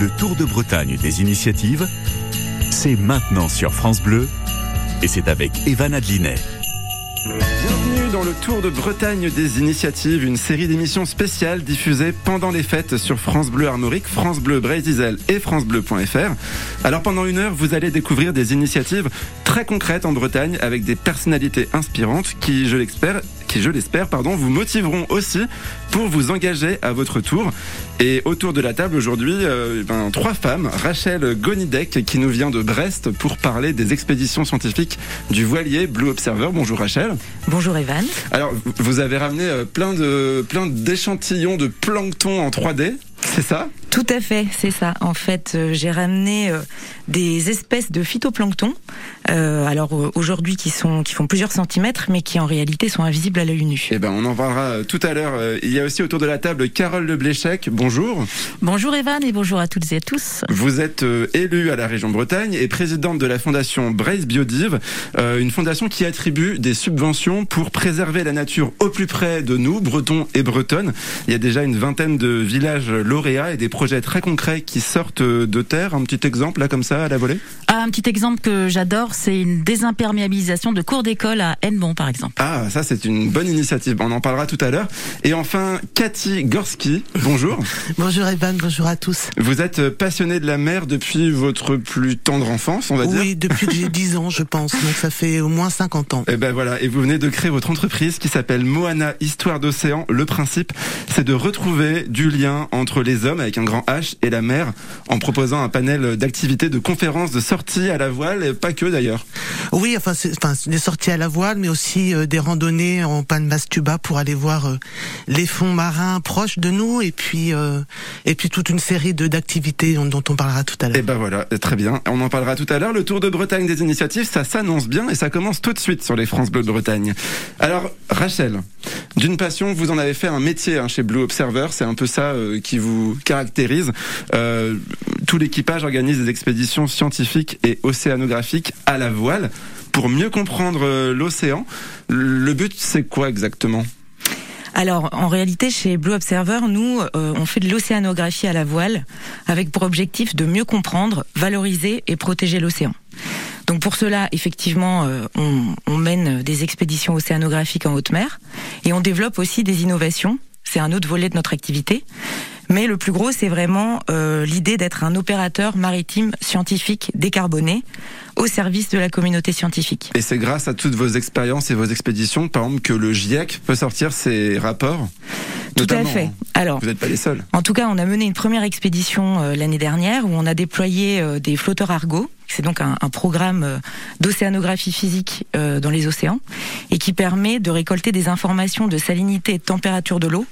Le Tour de Bretagne des initiatives, c'est maintenant sur France Bleu et c'est avec Evan Adlinet. Bienvenue dans le Tour de Bretagne des initiatives, une série d'émissions spéciales diffusées pendant les fêtes sur France Bleu Armorique, France Bleu Brésil et francebleu.fr. Alors pendant une heure, vous allez découvrir des initiatives très concrètes en Bretagne avec des personnalités inspirantes qui, je l'espère, qui, je l'espère, pardon, vous motiveront aussi pour vous engager à votre tour. Et autour de la table aujourd'hui, euh, ben, trois femmes. Rachel Gonidec qui nous vient de Brest pour parler des expéditions scientifiques du voilier Blue Observer. Bonjour Rachel. Bonjour Evan. Alors vous avez ramené euh, plein de plein d'échantillons de plancton en 3D. C'est ça? Tout à fait, c'est ça. En fait, euh, j'ai ramené euh, des espèces de phytoplancton, euh, alors euh, aujourd'hui qui sont qui font plusieurs centimètres, mais qui en réalité sont invisibles à l'œil nu. Eh ben, on en parlera tout à l'heure. Il y a aussi autour de la table Carole Lebléchec. Bonjour. Bonjour Evan et bonjour à toutes et à tous. Vous êtes euh, élue à la région Bretagne et présidente de la fondation Braise Biodive, euh, une fondation qui attribue des subventions pour préserver la nature au plus près de nous, Bretons et Bretonnes. Il y a déjà une vingtaine de villages lauréats et des projets très concrets qui sortent euh, de terre. Un petit exemple là comme ça à la volée? Ah, un petit exemple que j'adore, c'est une désimperméabilisation de cours d'école à Hennebon par exemple. Ah, ça c'est une bonne initiative. On en parlera tout à l'heure. Et enfin, Cathy Gorski. Bonjour. Bonjour Evan, bonjour à tous. Vous êtes passionnée de la mer depuis votre plus tendre enfance, on va dire? Oui, depuis que j'ai 10 ans, je pense. Donc ça fait au moins 50 ans. Et ben voilà, et vous venez de créer votre entreprise qui s'appelle Moana Histoire d'océan. Le principe, c'est de retrouver du lien entre les hommes avec un grand H et la mer en proposant un panel d'activités, de conférences, de sorties à la voile, et pas que d'ailleurs. Oui, enfin, des sorties à la voile, mais aussi euh, des randonnées en panne mastuba pour aller voir euh, les fonds marins proches de nous, et puis euh, et puis toute une série de d'activités dont, dont on parlera tout à l'heure. Et ben voilà, très bien. On en parlera tout à l'heure. Le Tour de Bretagne des initiatives, ça s'annonce bien et ça commence tout de suite sur les France Bleu de Bretagne. Alors, Rachel, d'une passion, vous en avez fait un métier hein, chez Blue Observer. C'est un peu ça qui vous caractérise. Euh, tout l'équipage organise des expéditions scientifiques et océanographiques à la voile pour mieux comprendre euh, l'océan. Le but, c'est quoi exactement? Alors en réalité, chez Blue Observer, nous, euh, on fait de l'océanographie à la voile avec pour objectif de mieux comprendre, valoriser et protéger l'océan. Donc pour cela, effectivement, on mène des expéditions océanographiques en haute mer et on développe aussi des innovations. C'est un autre volet de notre activité. Mais le plus gros, c'est vraiment euh, l'idée d'être un opérateur maritime scientifique décarboné au service de la communauté scientifique. Et c'est grâce à toutes vos expériences et vos expéditions, par exemple, que le GIEC peut sortir ses rapports. Tout à fait. hein. Alors, Vous n'êtes pas les seuls. En tout cas, on a mené une première expédition euh, l'année dernière où on a déployé euh, des flotteurs Argo. C'est donc un, programme euh, d'océanographie physique euh, dans les océans et qui permet de récolter des informations de salinité et de température de l'eau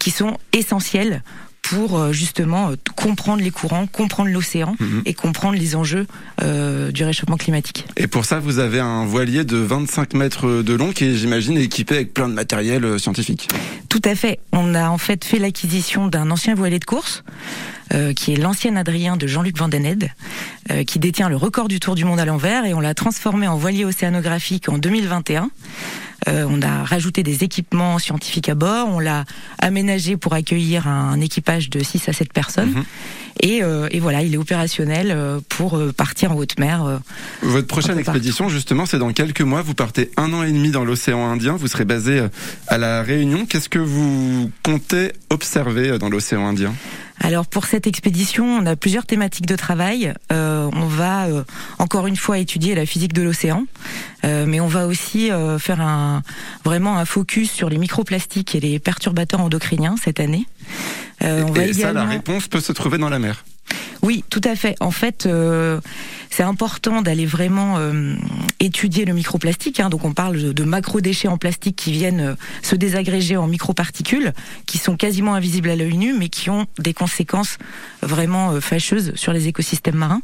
qui sont essentielles pour euh, justement euh, comprendre les courants, comprendre l'océan Mhm. et comprendre les enjeux euh, du réchauffement climatique. Et pour ça, vous avez un voilier de 25 mètres de long qui est, j'imagine, équipé avec plein de matériel scientifique. Tout à fait. On a en fait fait l'acquisition d'un ancien voilier de course, euh, qui est l'ancien Adrien de Jean-Luc Vandened, euh, qui détient le record du tour du monde à l'envers, et on l'a transformé en voilier océanographique en 2021. Euh, on a rajouté des équipements scientifiques à bord, on l'a aménagé pour accueillir un équipage de 6 à 7 personnes. Mhm. Et, euh, et voilà, il est opérationnel euh, pour partir en haute mer. Votre prochaine expédition, justement, c'est dans quelques mois. Vous partez un an et demi dans l'océan Indien. Vous serez basé à la Réunion. Qu'est-ce que vous comptez observer dans l'océan Indien? Alors pour cette expédition, on a plusieurs thématiques de travail. Euh, on va euh, encore une fois étudier la physique de l'océan, euh, mais on va aussi euh, faire un vraiment un focus sur les microplastiques et les perturbateurs endocriniens cette année. Euh, on va Et ça, la réponse peut se trouver dans la mer. Oui, tout à fait. En fait, euh, c'est important d'aller vraiment euh, étudier le microplastique. hein. Donc, on parle de, de macro-déchets en plastique qui viennent euh, se désagréger en microparticules, qui sont quasiment invisibles à l'œil nu, mais qui ont des conséquences vraiment euh, fâcheuses sur les écosystèmes marins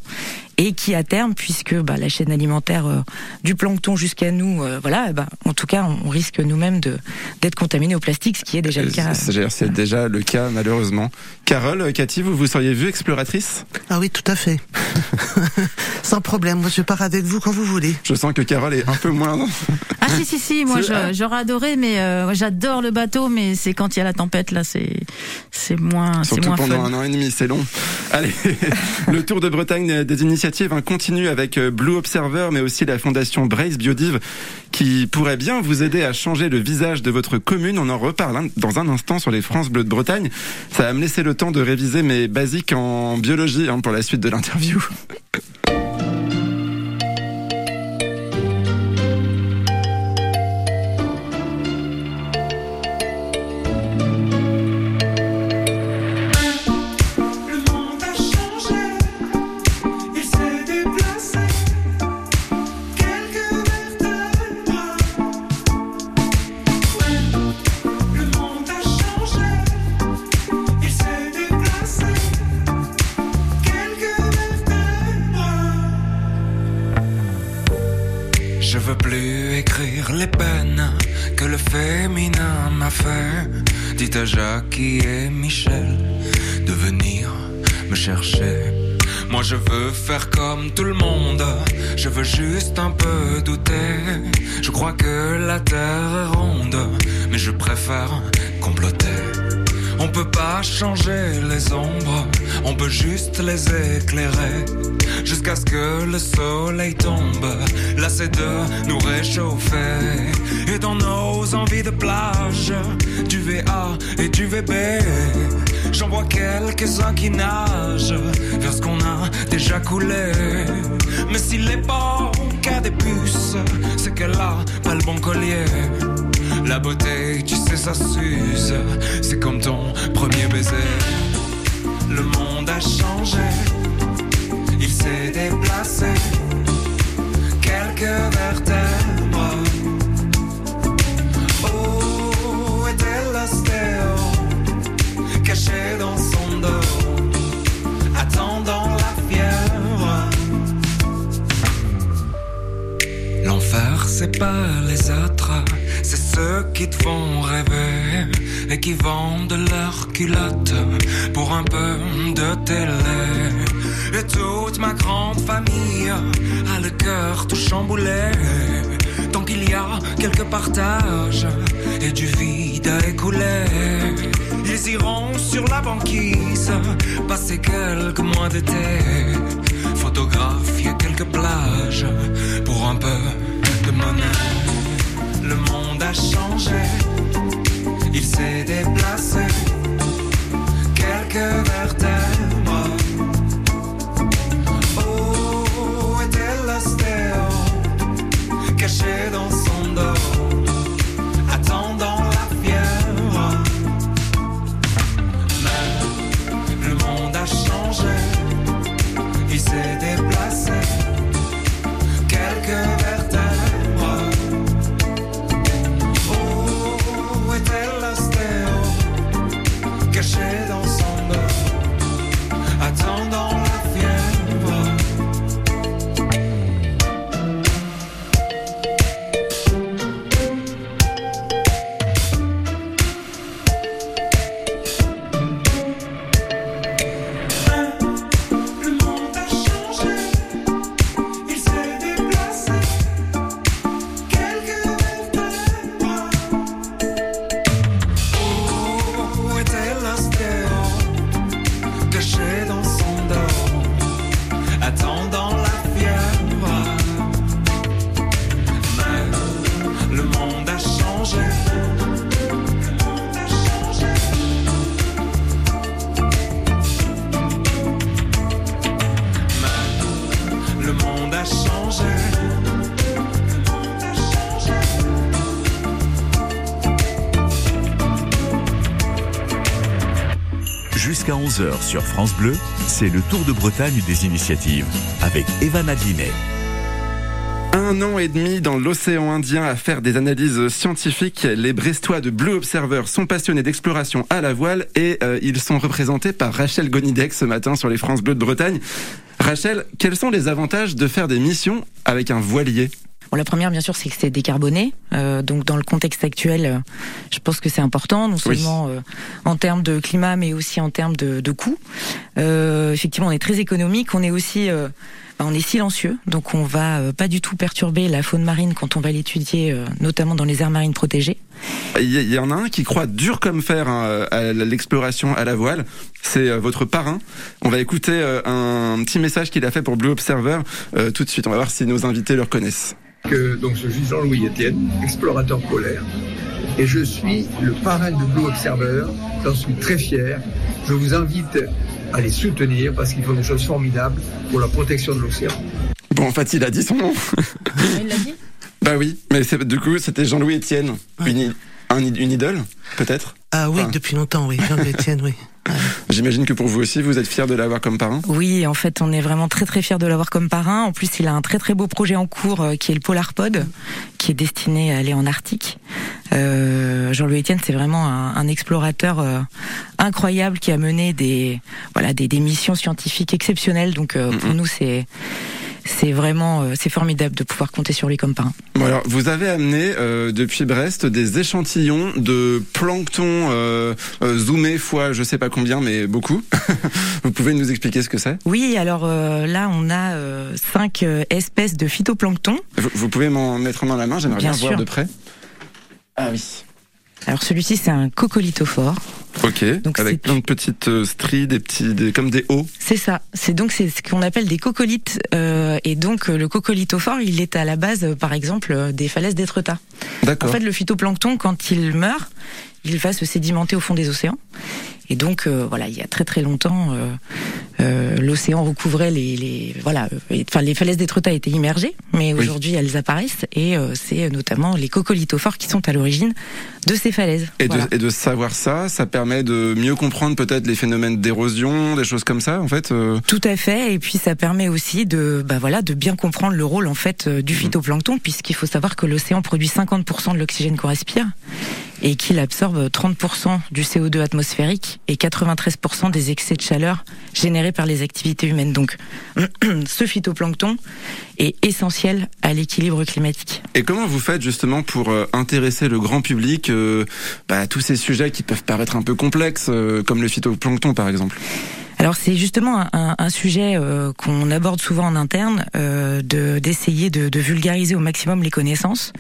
et qui, à terme, puisque bah, la chaîne alimentaire euh, du plancton jusqu'à nous, voilà, ben, en tout cas, on, risque nous-mêmes d'être contaminés au plastique, ce qui est déjà le cas. C'est déjà le cas, malheureusement. Carole, Cathy, vous vous seriez vue exploratrice? Ah oui, tout à fait. Sans problème. Moi, je pars avec vous quand vous voulez. Je sens que Carole est un peu moins... Ah si si si, moi j'aurais adoré, mais euh, j'adore le bateau, mais c'est quand il y a la tempête là, c'est c'est moins c'est Surtout moins pendant fun. un an et demi, c'est long. Allez, le tour de Bretagne des initiatives hein, continue avec euh, Blue Observer, mais aussi la fondation Brace Biodive, qui pourrait bien vous aider à changer le visage de votre commune. On en reparle hein, dans un instant sur les France Bleues de Bretagne. Ça va me laisser le temps de réviser mes basiques en biologie hein, pour la suite de l'interview. changer les ombres, on peut juste les éclairer. Jusqu'à ce que le soleil tombe, là c'est de nous réchauffer. Et dans nos envies de plage, du VA et du VB, j'en vois quelques-uns qui nagent vers ce qu'on a déjà coulé. Mais s'il est pas qu'à des puces, c'est qu'elle a pas le bon collier. La beauté, tu sais, ça s'use. C'est comme et du vide à écouler, ils iront sur la banquise passer quelques mois d'été, photographier quelques plages pour un peu de monnaie. Le monde a changé, il s'est déplacé, quelques vertèbres. Oh, était l'ostéo, caché dans sur France Bleu, c'est le Tour de Bretagne des initiatives avec Evan Adlinet. Un an et demi dans l'océan Indien à faire des analyses scientifiques, les Brestois de Blue Observer sont passionnés d'exploration à la voile et euh, ils sont représentés par Rachel Gonidec ce matin sur les France Bleues de Bretagne. Rachel, quels sont les avantages de faire des missions avec un voilier? Bon, la première, bien sûr, c'est que c'est décarboné. Euh, donc, dans le contexte actuel, euh, je pense que c'est important, non seulement euh, en termes de climat, mais aussi en termes de, de coûts. Euh, effectivement, on est très économique. On est aussi bah, on est silencieux, donc on va euh, pas du tout perturber la faune marine quand on va l'étudier, euh, notamment dans les aires marines protégées. Il y, en a un qui croit dur comme fer hein, à l'exploration à la voile. C'est euh, votre parrain. On va écouter un petit message qu'il a fait pour Blue Observer tout de suite. On va voir si nos invités le reconnaissent. Que, donc je suis Jean-Louis Etienne, explorateur polaire, et je suis le parrain de Blue Observer. J'en suis très fier. Je vous invite à les soutenir parce qu'ils font des choses formidables pour la protection de l'océan. Bon, en fait, il a dit son nom. Il l'a dit? Bah oui, mais du coup, c'était Jean-Louis Etienne. Une, une idole, peut-être? Ah oui, depuis longtemps, oui. Jean-Louis Etienne, oui. J'imagine que pour vous aussi, vous êtes fier de l'avoir comme parrain Oui, en fait, on est vraiment très très fier de l'avoir comme parrain. En plus, il a un très très beau projet en cours euh, qui est le Polarpod, qui est destiné à aller en Arctique. Euh, Jean-Louis Etienne, c'est vraiment un, explorateur euh, incroyable qui a mené des voilà des, des missions scientifiques exceptionnelles. Donc pour nous, c'est c'est vraiment euh, c'est formidable de pouvoir compter sur lui comme parrain. Bon alors, vous avez amené euh, depuis Brest des échantillons de plancton euh, euh, zoomé fois je sais pas combien, mais beaucoup. vous pouvez nous expliquer ce que c'est? Oui, alors là on a cinq espèces de phytoplancton. Vous, vous pouvez m'en mettre dans la main, j'aimerais bien, bien voir de près. Ah oui. Alors celui-ci c'est un coccolithophore. Ok. Donc avec plein de petites euh, stries, des petits, des, comme des hauts. C'est ça. C'est donc c'est ce qu'on appelle des coccolithes. Euh, et donc le coccolithophore, il est à la base, euh, par exemple, des falaises d'Étretat. D'accord. En fait, le phytoplancton, quand il meurt, il va se sédimenter au fond des océans. Et donc euh, voilà, il y a très très longtemps, euh, euh, l'océan recouvrait les, les voilà, enfin les falaises d'Étretat étaient immergées, mais aujourd'hui elles apparaissent et c'est notamment les coccolithophores qui sont à l'origine de ces falaises. Et, de, et, de, savoir ça, ça permet de mieux comprendre peut-être les phénomènes d'érosion, des choses comme ça en fait. Tout à fait, et puis ça permet aussi de bah voilà de bien comprendre le rôle en fait du mmh. phytoplancton, puisqu'il faut savoir que l'océan produit 50% de l'oxygène qu'on respire et qu'il absorbe 30% du CO2 atmosphérique et 93% des excès de chaleur générés par les activités humaines. Donc, ce phytoplancton est essentiel à l'équilibre climatique. Et comment vous faites justement pour euh, intéresser le grand public bah, tous ces sujets qui peuvent paraître un peu complexes, euh, comme le phytoplancton par exemple alors c'est justement un, sujet euh, qu'on aborde souvent en interne, euh, d'essayer de, vulgariser au maximum les connaissances,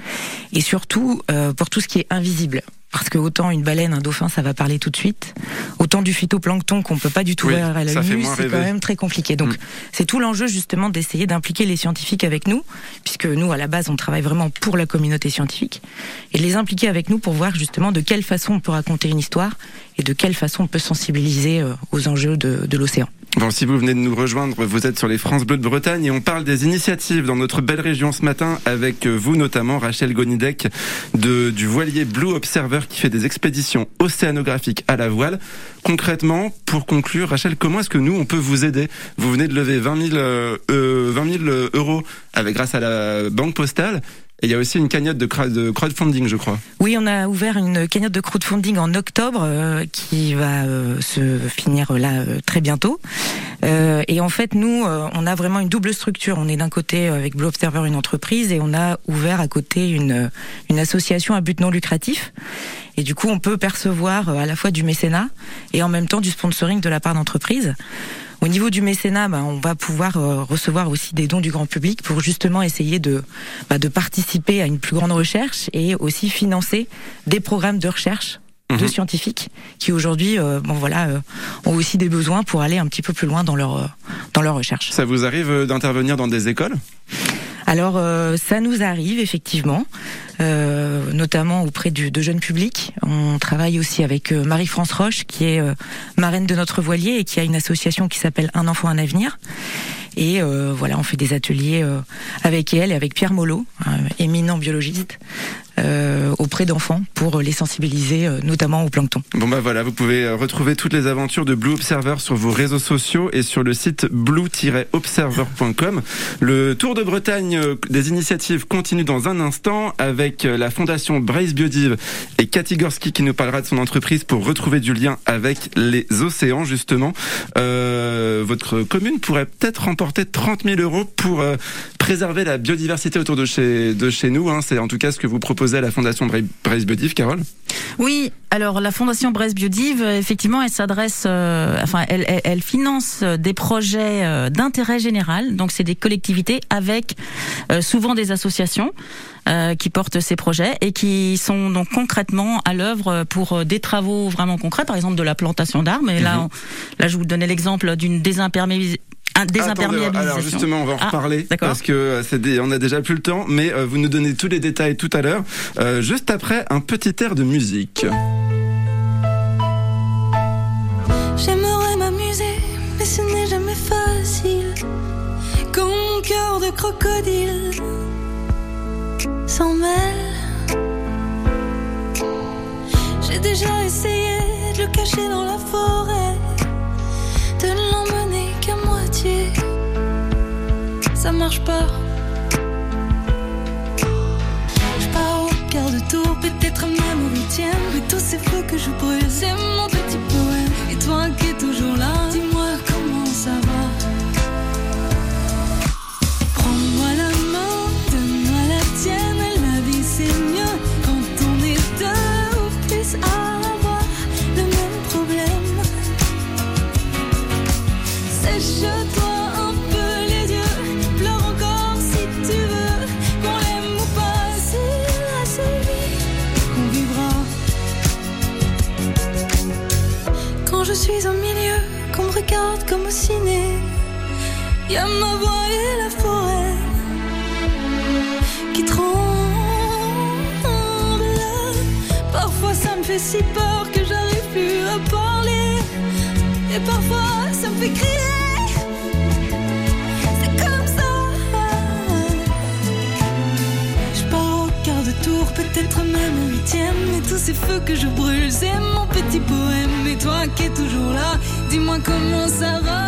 et surtout pour tout ce qui est invisible. Parce que autant une baleine, un dauphin, ça va parler tout de suite. Autant du phytoplancton qu'on peut pas du tout voir à la vue, c'est quand même très compliqué. Donc, mm. c'est tout l'enjeu justement d'essayer d'impliquer les scientifiques avec nous, puisque nous, à la base, on travaille vraiment pour la communauté scientifique, et de les impliquer avec nous pour voir justement de quelle façon on peut raconter une histoire et de quelle façon on peut sensibiliser euh, aux enjeux de, de l'océan. Bon, si vous venez de nous rejoindre, vous êtes sur les France Bleues de Bretagne et on parle des initiatives dans notre belle région ce matin avec vous notamment Rachel Gonidec de, du voilier Blue Observer qui fait des expéditions océanographiques à la voile. Concrètement, pour conclure, Rachel, comment est-ce que nous, on peut vous aider? Vous venez de lever 20 000, euh, 20 000 euros avec, grâce à la Banque Postale. Et il y a aussi une cagnotte de, crowdfunding, je crois. Oui, on a ouvert une cagnotte de crowdfunding en octobre euh, qui va euh, se finir là euh, très bientôt. et en fait, nous, on a vraiment une double structure. On est d'un côté avec Blue Observer une entreprise et on a ouvert à côté une, une association à but non lucratif. Et du coup, on peut percevoir à la fois du mécénat et en même temps du sponsoring de la part d'entreprises. Au niveau du mécénat, bah, on va pouvoir euh, recevoir aussi des dons du grand public pour justement essayer de, bah, de participer à une plus grande recherche et aussi financer des programmes de recherche de mhm. scientifiques qui aujourd'hui euh, bon voilà euh, ont aussi des besoins pour aller un petit peu plus loin dans leur dans leur recherche. Ça vous arrive d'intervenir dans des écoles? Alors euh, ça nous arrive effectivement, euh, notamment auprès du, de jeunes publics. On travaille aussi avec euh, Marie-France Roche, qui est marraine de notre voilier et qui a une association qui s'appelle Un enfant, un avenir. Et voilà, on fait des ateliers avec elle et avec Pierre Molot, éminent biologiste, euh, auprès d'enfants pour les sensibiliser euh, notamment au plancton. Bon bah voilà, vous pouvez euh, retrouver toutes les aventures de Blue Observer sur vos réseaux sociaux et sur le site blue-observer.com. Le Tour de Bretagne des initiatives continue dans un instant avec la fondation Brace Biodive et Cathy Gorski qui nous parlera de son entreprise pour retrouver du lien avec les océans justement. Euh, votre commune pourrait peut-être remporter 30 000 euros pour préserver la biodiversité autour de chez, de chez nous. Hein. C'est en tout cas ce que vous proposez à la Fondation Braise Biodive, Carole? Oui, alors la Fondation Braise Biodive, effectivement, elle s'adresse, euh, enfin, elle, elle, elle, finance des projets euh, d'intérêt général. Donc, c'est des collectivités avec euh, souvent des associations. Euh, qui portent ces projets et qui sont donc concrètement à l'œuvre pour des travaux vraiment concrets, par exemple de la plantation d'arbres. Et là, mhm. là, je vous donnais l'exemple d'une désimperméabilisation désimperméabilisation. alors justement, on va en ah, reparler parce que c'est on a déjà plus le temps, mais vous nous donnez tous les détails tout à l'heure, euh, juste après un petit air de musique. J'aimerais m'amuser, mais ce n'est jamais facile. Quand mon cœur de crocodile s'en mêle. J'ai déjà essayé de le cacher dans la forêt, Ça marche pas. Je pars au quart de tour, peut-être même au huitième. Mais tous ces feux que je brûle, c'est mon petit poème. Et toi qui es toujours là, y a ma voix et la forêt qui tremble. Parfois ça me fait si peur que j'arrive plus à parler. Et parfois ça me fait crier. C'est comme ça. Je pars au quart de tour, peut-être même au huitième. Et tous ces feux que je brûle, c'est mon petit poème. Et toi qui es toujours là, dis-moi comment ça va.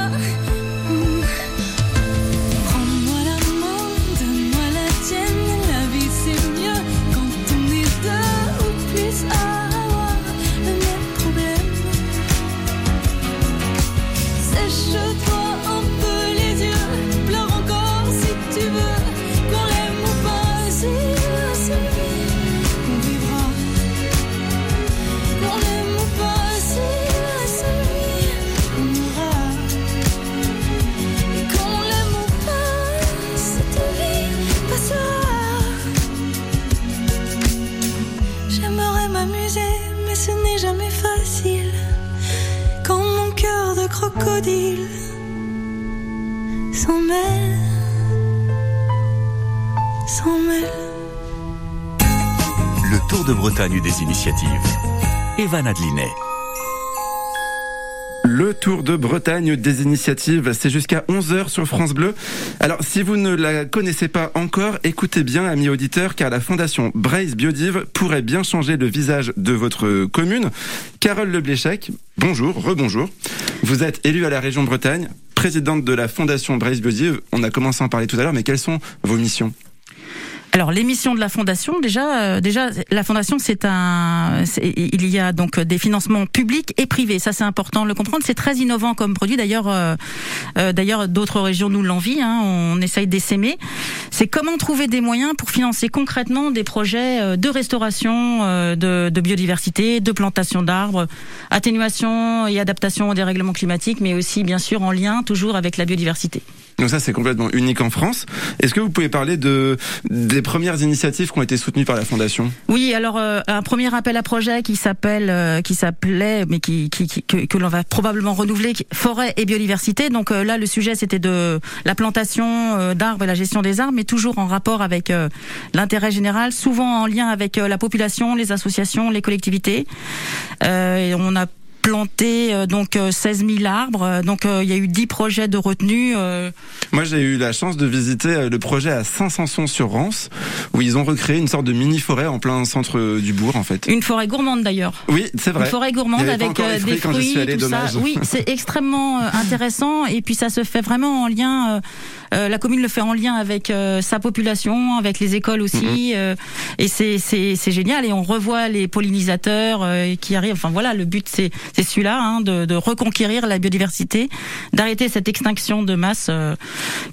De Bretagne des initiatives. Evan Adlinet. Le Tour de Bretagne des initiatives, c'est jusqu'à 11h sur France Bleu. Alors, si vous ne la connaissez pas encore, écoutez bien, amis auditeurs, car la fondation Braise Biodive pourrait bien changer le visage de votre commune. Carole Lebléchec, bonjour, rebonjour. Vous êtes élue à la région Bretagne, présidente de la fondation Braise Biodive. On a commencé à en parler tout à l'heure, mais quelles sont vos missions? Alors les missions de la fondation, déjà, euh, déjà la fondation, c'est un, il y a donc des financements publics et privés. Ça, c'est important de le comprendre. C'est très innovant comme produit. D'ailleurs, euh, euh, d'ailleurs, d'autres régions nous l'envient. Hein, on essaye d'essaimer. C'est comment trouver des moyens pour financer concrètement des projets euh, de restauration euh, de, de biodiversité, de plantation d'arbres, atténuation et adaptation au dérèglement climatique, mais aussi bien sûr en lien toujours avec la biodiversité. Donc ça, c'est complètement unique en France. Est-ce que vous pouvez parler de des premières initiatives qui ont été soutenues par la fondation? Oui, alors euh, un premier appel à projet qui s'appelle, euh, qui s'appelait, mais qui, que, l'on va probablement renouveler, forêt et biodiversité. Donc euh, là, le sujet c'était de la plantation d'arbres et la gestion des arbres, mais toujours en rapport avec l'intérêt général, souvent en lien avec la population, les associations, les collectivités. Et on a planté euh, donc euh, 16 000 arbres. Euh, Donc euh, il y a eu 10 projets de retenue. euh, Moi, j'ai eu la chance de visiter euh, le projet à Saint-Sanson-sur-Rance, où ils ont recréé une sorte de mini-forêt en plein centre euh, du bourg, en fait. une forêt gourmande d'ailleurs. Oui, c'est vrai. Une forêt gourmande avec euh, fruits des quand fruits, tout ça. Oui, c'est extrêmement euh, intéressant et puis ça se fait vraiment en lien. euh, euh, la commune le fait en lien avec euh, sa population, avec les écoles aussi, euh, et c'est c'est c'est génial. Et on revoit les pollinisateurs euh, qui arrivent. Enfin voilà, le but c'est c'est celui-là, hein, de, de, reconquérir la biodiversité, d'arrêter cette extinction de masse. Euh,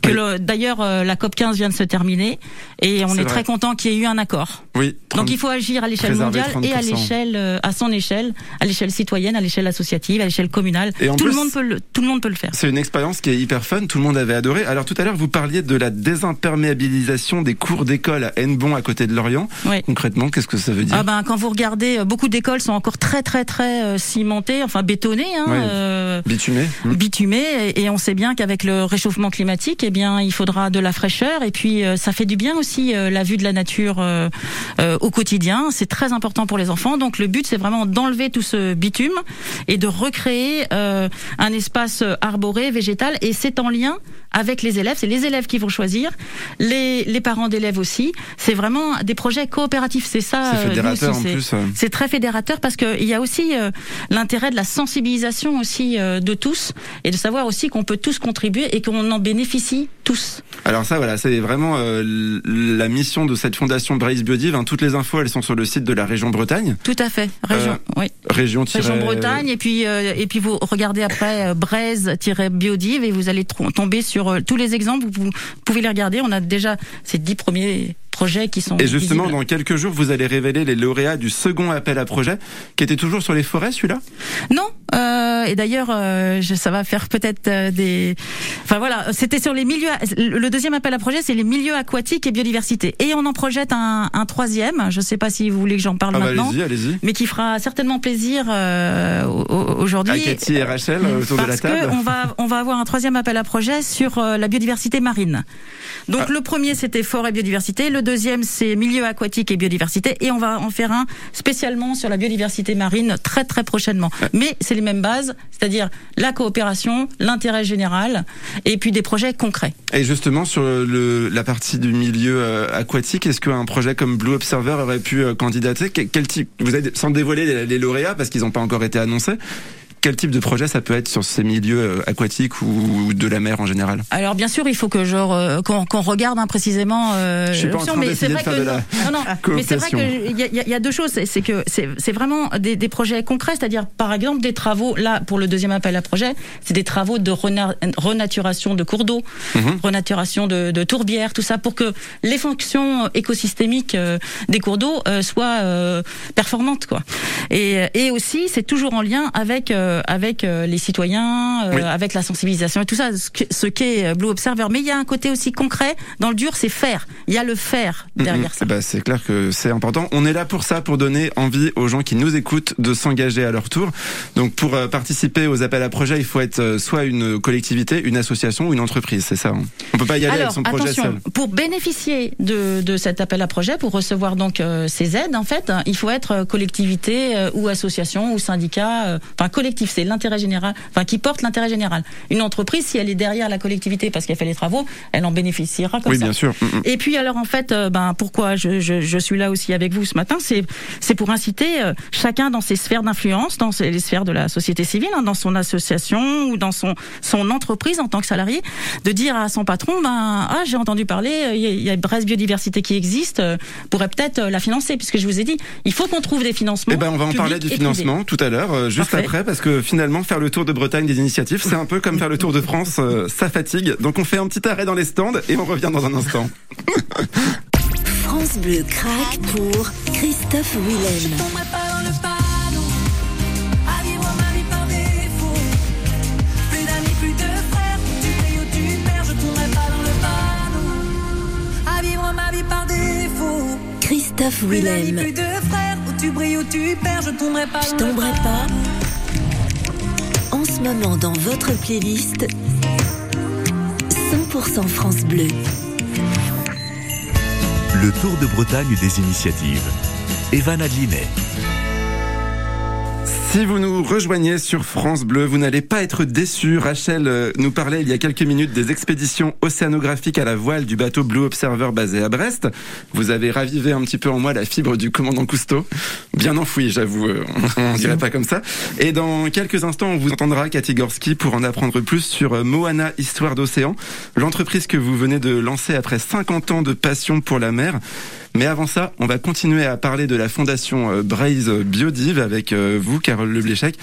que le d'ailleurs euh, la COP 15 vient de se terminer et on est, très content qu'il y ait eu un accord. Oui. Donc il faut agir à l'échelle mondiale et à l'échelle, à son échelle, à l'échelle citoyenne, à l'échelle associative, à l'échelle communale. Et tout le monde peut le, tout le monde peut le faire. C'est une expérience qui est hyper fun. Tout le monde avait adoré. Alors tout à l'heure vous parliez de la désimperméabilisation des cours d'école à Hennebon à côté de Lorient. Concrètement, qu'est-ce que ça veut dire? Ah ben, Quand vous regardez, euh, beaucoup d'écoles sont encore très très très euh, enfin bétonnées. Hein, euh, bitumées. Mmh. Bitumées. Et, on sait bien qu'avec le réchauffement climatique, eh bien, il faudra de la fraîcheur. Et puis, ça fait du bien aussi la vue de la nature au quotidien. C'est très important pour les enfants. Donc le but, c'est vraiment d'enlever tout ce bitume et de recréer un espace arboré, végétal. Et c'est en lien avec les élèves. C'est les élèves qui vont choisir, les, les parents d'élèves aussi. C'est vraiment des projets coopératifs. C'est ça. C'est euh, fédérateur en plus. C'est très fédérateur parce qu'il y a aussi euh, l'intérêt de la sensibilisation aussi euh, de tous et de savoir aussi qu'on peut tous contribuer et qu'on en bénéficie tous. Alors ça, voilà, c'est vraiment la mission de cette fondation Braise Biodive. Hein. Toutes les infos, elles sont sur le site de la région Bretagne. Tout à fait, région, oui. Région, région Bretagne et puis et puis vous regardez après Braise-Biodive et vous allez tomber sur euh, tous les exemples, vous, pouvez les regarder. On a déjà ces dix premiers projets qui sont. Et justement, dans quelques jours, vous allez révéler les lauréats du second appel à projet, qui était toujours sur les forêts, celui-là? Non. Euh, et d'ailleurs, euh, ça va faire peut-être euh, des. Enfin voilà, c'était sur les milieux. Le deuxième appel à projet, c'est les milieux aquatiques et biodiversité. Et on en projette un, un troisième. Je ne sais pas si vous voulez que j'en parle ah bah maintenant. allez-y, allez-y. Mais qui fera certainement plaisir aujourd'hui. À Cathy et Rachel autour de la table. Parce qu'on va on va avoir un troisième appel à projet sur la biodiversité marine. Donc ah. le premier c'était forêt et biodiversité. Le deuxième, c'est milieu aquatique et biodiversité. Et on va en faire un spécialement sur la biodiversité marine très très prochainement. Mais c'est les mêmes bases, c'est-à-dire la coopération, l'intérêt général, et puis des projets concrets. Et justement, sur la partie du milieu euh, aquatique, est-ce qu'un projet comme Blue Observer aurait pu euh, candidater? Quel, type? Vous avez, sans dévoiler les lauréats, parce qu'ils n'ont pas encore été annoncés, quel type de projet ça peut être sur ces milieux euh, aquatiques ou de la mer en général? Alors bien sûr, il faut que genre euh, qu'on regarde hein, précisément. Euh, Je suis pas en train mais c'est vrai que la vrai qu'il y, y, a deux choses. C'est que c'est vraiment des, des, projets concrets, c'est-à-dire par exemple des travaux. Là, pour le deuxième appel à projet, c'est des travaux de renaturation de cours d'eau, mhm. renaturation de, de, tourbières, tout ça, pour que les fonctions écosystémiques des cours d'eau soient performantes, quoi. Et, et aussi, c'est toujours en lien avec euh, avec euh, les citoyens, euh, avec la sensibilisation et tout ça, ce qu'est Blue Observer. Mais il y a un côté aussi concret. Dans le dur, c'est faire. Il y a le faire derrière ça. Bah, c'est clair que c'est important. On est là pour ça, pour donner envie aux gens qui nous écoutent de s'engager à leur tour. Donc pour participer aux appels à projets, il faut être soit une collectivité, une association ou une entreprise. C'est ça. Hein. On peut pas y aller avec son projet seul. Pour bénéficier de, de cet appel à projet, pour recevoir donc ces aides, en fait, il faut être collectivité ou association ou syndicat, enfin collectivité c'est l'intérêt général, enfin qui porte l'intérêt général. Une entreprise, si elle est derrière la collectivité parce qu'elle fait les travaux, elle en bénéficiera comme oui, ça. bien sûr. Mm, mm. Et puis alors en fait, euh, ben pourquoi je, je, je, suis là aussi avec vous ce matin, c'est c'est pour inciter euh, chacun dans ses sphères d'influence, dans les sphères de la société civile, hein, dans son association ou dans son son entreprise en tant que salarié, de dire à son patron, ben ah j'ai entendu parler, euh, il y a Brest Biodiversité qui existe, pourrait peut-être la financer, puisque je vous ai dit, il faut qu'on trouve des financements. Eh ben on va en parler du financement tout à l'heure, juste après, parce que finalement faire le tour de Bretagne des initiatives, c'est un peu comme faire le tour de France, euh, ça fatigue. Donc on fait un petit arrêt dans les stands et on revient dans un instant. France Bleu craque pour Christophe Willem. Christophe Willem. Plus de frères, où tu brilles, où tu perds, je tomberai pas. Je tomberai pas ce moment dans votre playlist 100% France Bleu. Le Tour de Bretagne des initiatives. Evan Adlinet. Si vous nous rejoignez sur France Bleu, vous n'allez pas être déçus. Rachel euh, nous parlait il y a quelques minutes des expéditions océanographiques à la voile du bateau Blue Observer basé à Brest. Vous avez ravivé un petit peu en moi la fibre du commandant Cousteau. Bien enfoui, j'avoue, euh, on dirait pas comme ça. Et dans quelques instants, on vous entendra Cathy Gorski pour en apprendre plus sur euh, Moana Histoire d'océan, l'entreprise que vous venez de lancer après 50 ans de passion pour la mer. Mais avant ça, on va continuer à parler de la fondation euh, Braise Biodive avec euh, vous, Carole Lebléchec.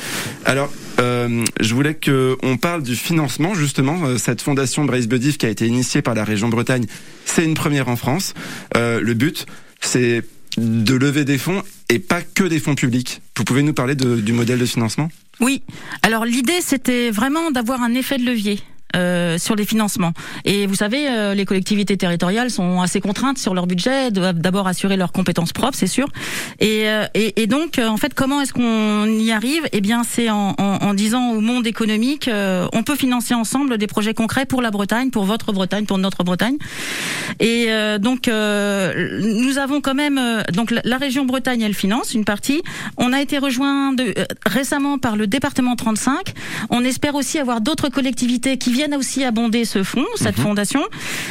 Alors, euh, je voulais que on parle du financement justement. Cette fondation Braise Biodive qui a été initiée par la région Bretagne, c'est une première en France. Le but, c'est de lever des fonds et pas que des fonds publics. Vous pouvez nous parler du modèle de financement? Oui. Alors l'idée, c'était vraiment d'avoir un effet de levier. Euh, sur les financements. Et vous savez, euh, les collectivités territoriales sont assez contraintes sur leur budget, doivent d'abord assurer leurs compétences propres, c'est sûr. Et, euh, et, et, donc, en fait, comment est-ce qu'on y arrive? Eh bien, c'est en, en, en, disant au monde économique, on peut financer ensemble des projets concrets pour la Bretagne, pour votre Bretagne, pour notre Bretagne. Et donc, nous avons quand même, donc la région Bretagne, elle finance une partie. On a été rejoint de, récemment par le département 35. On espère aussi avoir d'autres collectivités qui viennent aussi abonder ce fonds, cette mmh. fondation.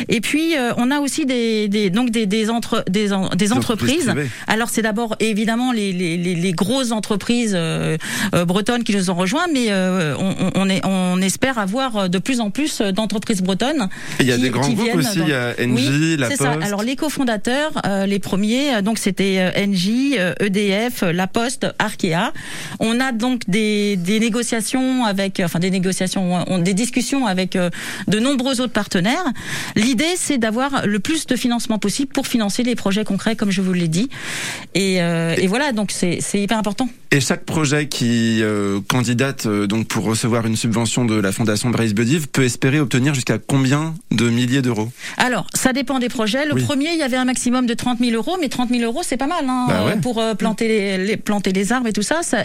Et puis euh, on a aussi des, des donc des, des, entre, des, des entreprises. Alors c'est d'abord évidemment les, les, les, grosses entreprises euh, euh, bretonnes qui nous ont rejoints, mais euh, on, on, est, on espère avoir de plus en plus d'entreprises bretonnes. il y a des grands groupes aussi, il y a NJ, oui, La Poste. Ça. Alors les cofondateurs, les premiers, donc c'était NJ, EDF, La Poste, Arkea. On a donc des, des négociations avec, enfin des négociations, on, des discussions avec avec euh, de nombreux autres partenaires. L'idée, c'est d'avoir le plus de financement possible pour financer les projets concrets, comme je vous l'ai dit. Et, euh, et, voilà, donc c'est hyper important. Et chaque projet qui euh, candidate euh, donc pour recevoir une subvention de la Fondation Brace Bedive peut espérer obtenir jusqu'à combien de milliers d'euros? Alors, ça dépend des projets. Le oui. premier, il y avait un maximum de 30 000 euros, mais 30 000 euros, c'est pas mal hein, bah ouais. pour euh, planter les, les, planter les arbres et tout ça. ça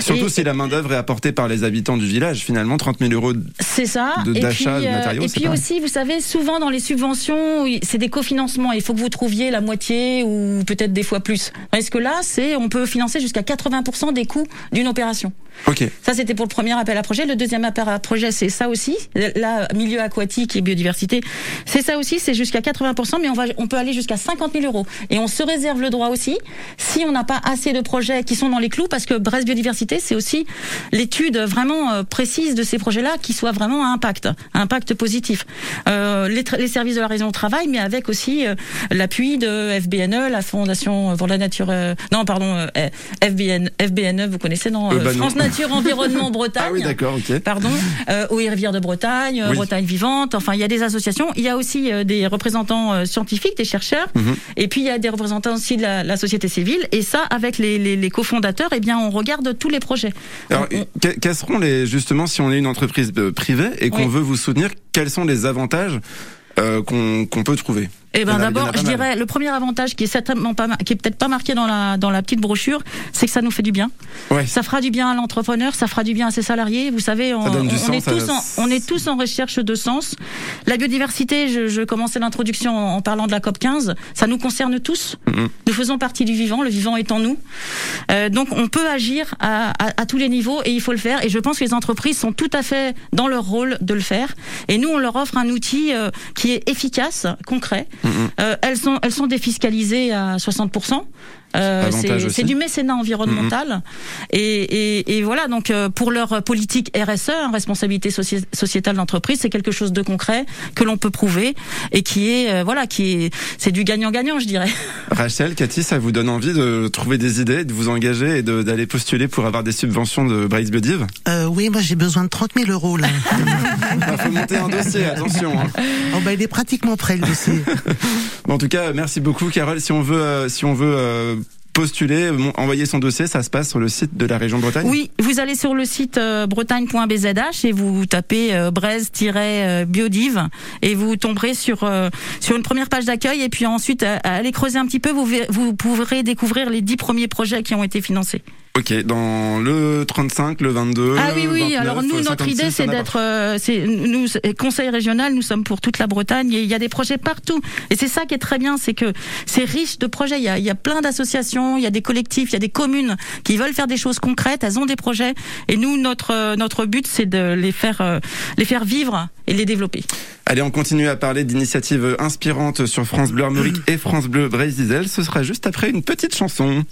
Surtout et, si la main d'œuvre est apportée par les habitants du village. Finalement, 30 000 euros. C'est ça. d'achat de euh, matériaux. Et puis aussi, vous savez, souvent dans les subventions, c'est des cofinancements. Il faut que vous trouviez la moitié ou peut-être des fois plus. Est-ce que là, c'est on peut financer jusqu'à 80% des coûts d'une opération. Ok. Ça, c'était pour le premier appel à projet. Le deuxième appel à projet, c'est ça aussi. Là, milieu aquatique et biodiversité, c'est ça aussi. C'est jusqu'à 80%, mais on va, on peut aller jusqu'à 50 000 euros. Et on se réserve le droit aussi, si on n'a pas assez de projets qui sont dans les clous, parce que Brest Biodiversité, c'est aussi l'étude vraiment euh, précise de ces projets-là qui soit vraiment à impact, à impact positif. Euh, les, les, services de la région travaillent, mais avec aussi euh, l'appui de FBNE, la Fondation pour la Nature. Euh, non, pardon, FBN, FBNE, vous connaissez, non bah France non. Nature Environnement Bretagne. Ah oui, d'accord, ok. Pardon. Euh, et Rivières de Bretagne, Oui. Bretagne Vivante. Enfin, il y a des associations. Il y a aussi euh, des représentants euh, scientifiques, des chercheurs. Mhm. Et puis il y a des représentants aussi de la, la société civile. Et ça, avec les, les, les cofondateurs, eh bien, on regarde tous les projets. Alors, On- que- quels seront les justement si on est une entreprise euh, privée et qu'on Oui. veut vous soutenir, quels sont les avantages euh, qu'on qu'on peut trouver? Eh ben d'abord, je mal. dirais le premier avantage qui est certainement pas, qui est peut-être pas marqué dans la dans la petite brochure, c'est que ça nous fait du bien. Ouais. Ça fera du bien à l'entrepreneur, ça fera du bien à ses salariés. Vous savez, on, est sens tous en, on est tous en recherche de sens. La biodiversité, je, je commençais l'introduction en, en parlant de la COP 15, ça nous concerne tous. Mhm. Nous faisons partie du vivant, le vivant est en nous. Euh, donc on peut agir à, à, à tous les niveaux et il faut le faire. Et je pense que les entreprises sont tout à fait dans leur rôle de le faire. Et nous, on leur offre un outil euh, qui est efficace, concret. Euh, elles sont elles sont défiscalisées à 60 euh, c'est du mécénat environnemental et, et, et voilà donc euh, pour leur politique RSE, hein, responsabilité soci- sociétale d'entreprise, c'est quelque chose de concret que l'on peut prouver et qui est euh, voilà qui est c'est du gagnant-gagnant je dirais. Rachel, Cathy, ça vous donne envie de trouver des idées, de vous engager et d'aller postuler pour avoir des subventions de Brace Biodive Euh, oui, moi j'ai besoin de 30 000 euros là. Il faut monter un dossier, attention. hein. oh, bah, il est pratiquement prêt le dossier. Bon, en tout cas, merci beaucoup, Carole. Si on veut, euh, si on veut euh, postuler, envoyer son dossier, ça se passe sur le site de la région Bretagne. Oui, vous allez sur le site euh, bretagne.bzh et vous tapez euh, Braise-biodive et vous tomberez sur euh, sur une première page d'accueil et puis ensuite allez creuser un petit peu, vous vous pourrez découvrir les dix premiers projets qui ont été financés. Ok, dans le 35, le 22. Ah oui, oui. 29, Alors nous, notre 56, idée, c'est d'être, euh, c'est nous, conseil régional. Nous sommes pour toute la Bretagne. Et il y a des projets partout. Et c'est ça qui est très bien, c'est que c'est riche de projets. Il y a, il y a plein d'associations, il y a des collectifs, il y a des communes qui veulent faire des choses concrètes. Elles ont des projets. Et nous, notre euh, notre but, c'est de les faire euh, les faire vivre et les développer. Allez, on continue à parler d'initiatives inspirantes sur France Bleu Armorique et France Bleu Brésil. Ce sera juste après une petite chanson.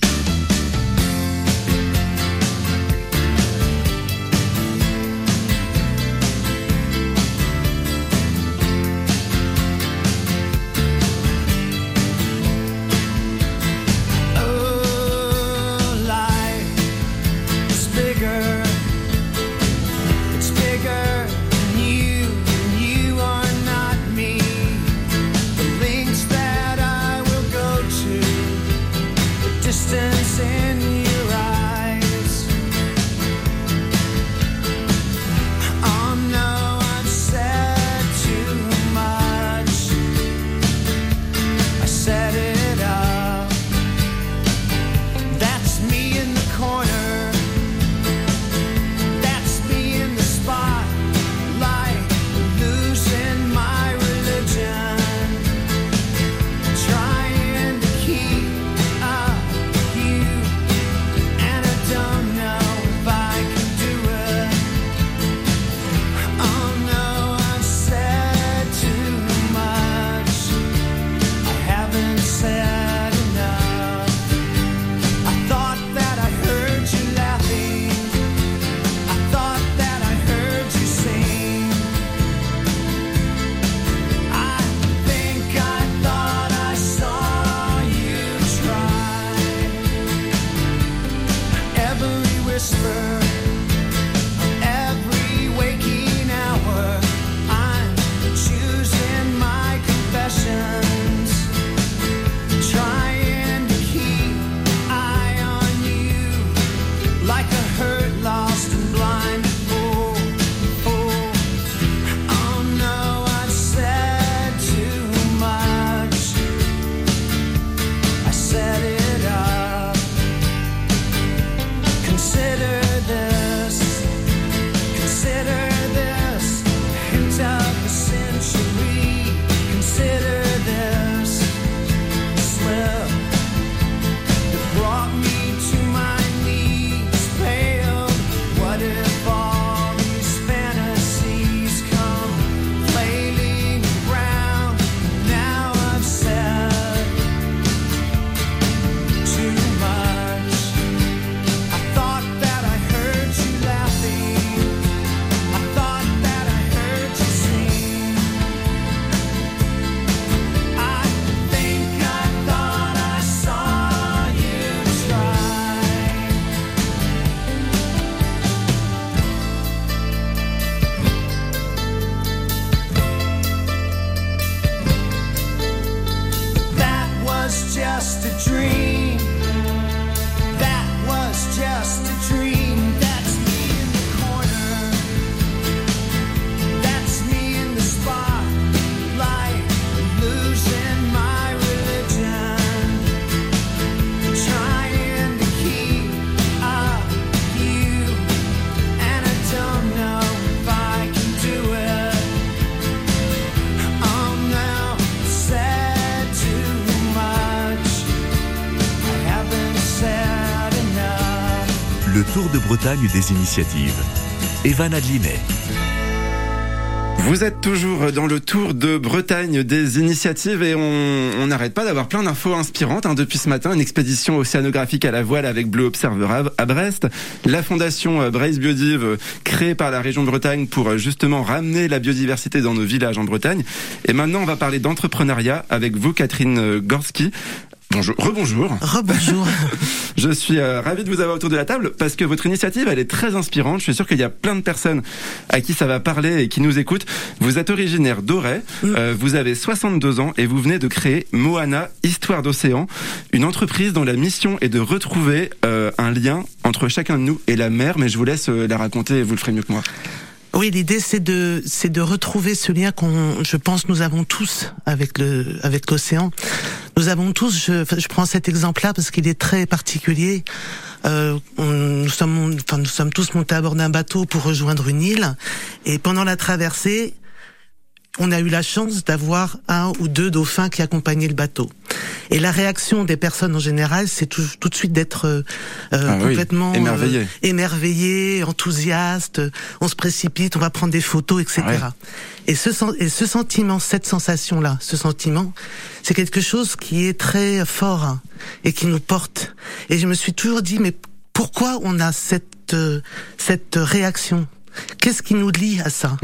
Des initiatives. Evan Adlinet. Vous êtes toujours dans le tour de Bretagne des initiatives et on n'arrête pas d'avoir plein d'infos inspirantes. Hein, depuis ce matin, une expédition océanographique à la voile avec Bleu Observer à Brest, la fondation Braise Biodive créée par la région de Bretagne pour justement ramener la biodiversité dans nos villages en Bretagne. Et maintenant, on va parler d'entrepreneuriat avec vous, Catherine Gorski. Bonjour, rebonjour. Rebonjour. je suis euh, ravi de vous avoir autour de la table parce que votre initiative, elle est très inspirante. Je suis sûr qu'il y a plein de personnes à qui ça va parler et qui nous écoutent. Vous êtes originaire d'Auray, mm. euh, vous avez 62 ans et vous venez de créer Moana, Histoire d'océan, une entreprise dont la mission est de retrouver euh, un lien entre chacun de nous et la mer. Mais je vous laisse la raconter et vous le ferez mieux que moi. Oui, l'idée c'est de c'est de retrouver ce lien qu'on, je pense, nous avons tous avec le avec l'océan. Nous avons tous. Je, je prends cet exemple-là parce qu'il est très particulier. Euh, nous sommes, enfin, nous sommes tous montés à bord d'un bateau pour rejoindre une île, et pendant la traversée, on a eu la chance d'avoir un ou deux dauphins qui accompagnaient le bateau. Et la réaction des personnes en général, c'est tout, tout, de suite d'être euh, euh ah complètement émerveillé. Euh, émerveillé, enthousiaste. On se précipite, on va prendre des photos, etc. Et ce, et ce sentiment, cette sensation-là, ce sentiment, c'est quelque chose qui est très fort hein, et qui nous porte. Et je me suis toujours dit, mais pourquoi on a cette euh, cette réaction Qu'est-ce qui nous lie à ça.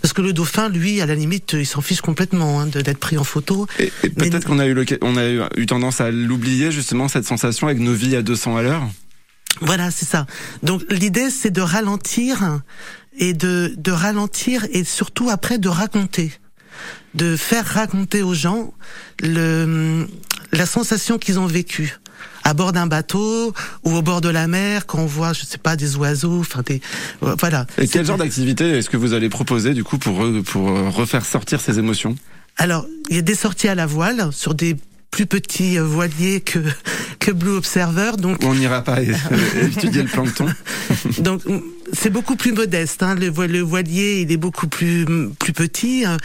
Parce que le dauphin, lui, à la limite, il s'en fiche complètement hein, d'être pris en photo. Et, peut-être qu'on a eu on a eu, tendance à l'oublier justement cette sensation avec nos vies à 200 à l'heure. Voilà, c'est ça. Donc l'idée, c'est de ralentir et de, de ralentir et surtout après de raconter, de faire raconter aux gens le, la sensation qu'ils ont vécue à bord d'un bateau ou au bord de la mer quand on voit, je sais pas, des oiseaux, enfin des, voilà. Et quel genre d'activité est-ce que vous allez proposer du coup pour pour refaire sortir ces émotions? Alors, il y a des sorties à la voile sur des plus petits euh, voiliers que que Blue Observer. Donc on n'ira pas étudier le plancton. donc c'est beaucoup plus modeste. Hein. Le, le, voilier, il est beaucoup plus plus petit. Hein.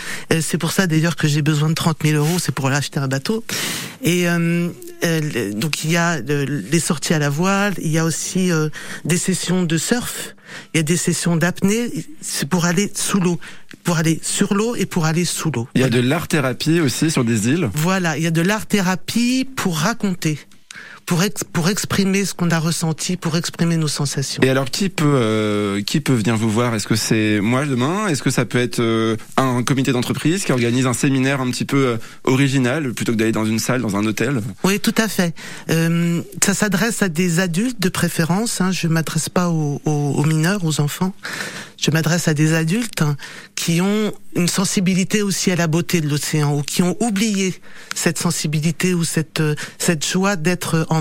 C'est pour ça d'ailleurs que j'ai besoin de 30 000 euros. C'est pour acheter un bateau. Et euh, euh, donc il y a les sorties à la voile. Il y a aussi euh, des sessions de surf. Il y a des sessions d'apnée. C'est pour aller sous l'eau pour aller sur l'eau et pour aller sous l'eau. Il y a de l'art thérapie aussi sur des îles. Voilà, il y a de l'art thérapie pour raconter pour, pour exprimer ce qu'on a ressenti, pour exprimer nos sensations. Et alors, qui peut, euh, qui peut venir vous voir? Est-ce que c'est moi demain? Est-ce que ça peut être euh, un comité d'entreprise qui organise un séminaire un petit peu euh, original plutôt que d'aller dans une salle, dans un hôtel? Oui, tout à fait. ça s'adresse à des adultes de préférence. Hein, je m'adresse pas aux, aux mineurs, aux enfants je m'adresse à des adultes qui ont une sensibilité aussi à la beauté de l'océan ou qui ont oublié cette sensibilité ou cette cette joie d'être en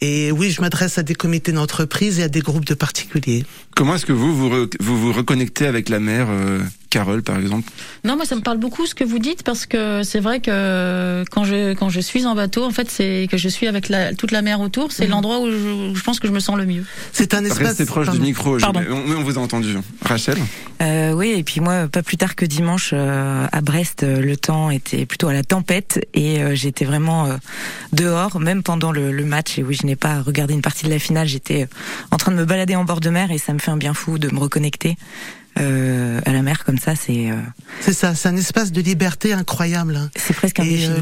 Et oui, je m'adresse à des comités d'entreprise et à des groupes de particuliers. Comment est-ce que vous vous, vous, reconnectez avec la mer euh, Carole, par exemple? Non, moi, ça me parle beaucoup ce que vous dites parce que c'est vrai que quand je quand je suis en bateau, en fait, c'est que je suis avec la, toute la mer autour. C'est mhm. l'endroit où je, pense que je me sens le mieux. C'est un espace. Restez proche du micro. on, on, vous a entendu. Rachel? Euh, Oui, et puis moi, pas plus tard que dimanche euh, à Brest, euh, le temps était plutôt à la tempête et euh, j'étais vraiment dehors, même pendant le, le, match. Et oui, je n'ai pas regardé une partie de la finale. J'étais en train de me balader en bord de mer et ça me fait un bien fou de me reconnecter euh, à la mer comme ça, c'est. Euh... C'est ça, c'est un espace de liberté incroyable. Hein. C'est presque un euh,